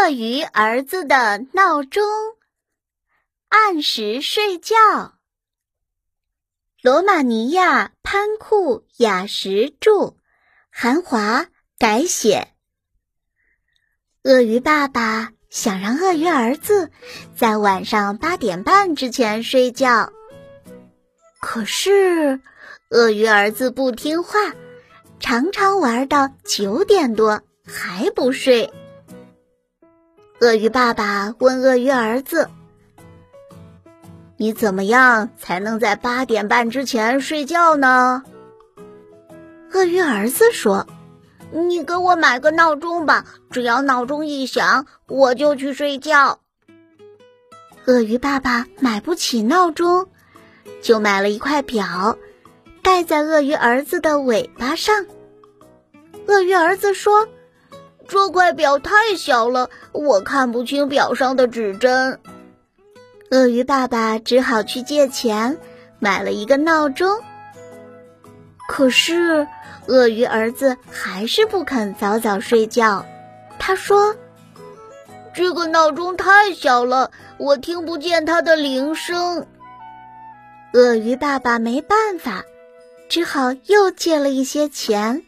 鳄鱼儿子的闹钟，按时睡觉。罗马尼亚潘库雅什著，韩华改写。鳄鱼爸爸想让鳄鱼儿子在晚上八点半之前睡觉，可是鳄鱼儿子不听话，常常玩到九点多还不睡。鳄鱼爸爸问鳄鱼儿子：“你怎么样才能在八点半之前睡觉呢？”鳄鱼儿子说：“你给我买个闹钟吧，只要闹钟一响，我就去睡觉。”鳄鱼爸爸买不起闹钟，就买了一块表，戴在鳄鱼儿子的尾巴上。鳄鱼儿子说。这块表太小了，我看不清表上的指针。鳄鱼爸爸只好去借钱买了一个闹钟。可是，鳄鱼儿子还是不肯早早睡觉。他说：“这个闹钟太小了，我听不见它的铃声。”鳄鱼爸爸没办法，只好又借了一些钱，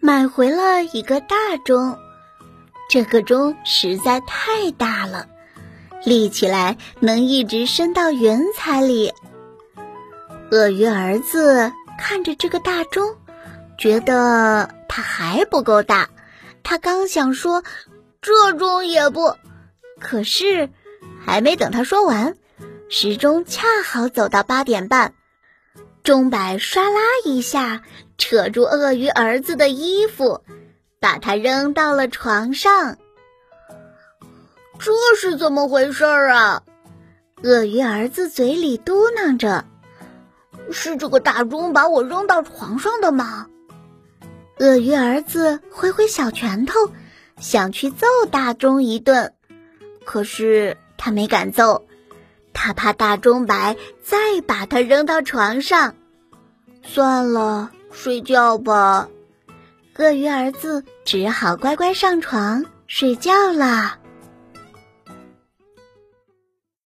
买回了一个大钟。这个钟实在太大了，立起来能一直伸到云彩里。鳄鱼儿子看着这个大钟，觉得它还不够大。他刚想说这钟也不，可是还没等他说完，时钟恰好走到八点半，钟摆唰啦一下扯住鳄鱼儿子的衣服。把它扔到了床上，这是怎么回事啊？鳄鱼儿子嘴里嘟囔着：“是这个大钟把我扔到床上的吗？”鳄鱼儿子挥挥小拳头，想去揍大钟一顿，可是他没敢揍，他怕大钟摆再把他扔到床上。算了，睡觉吧。鳄鱼儿子只好乖乖上床睡觉啦。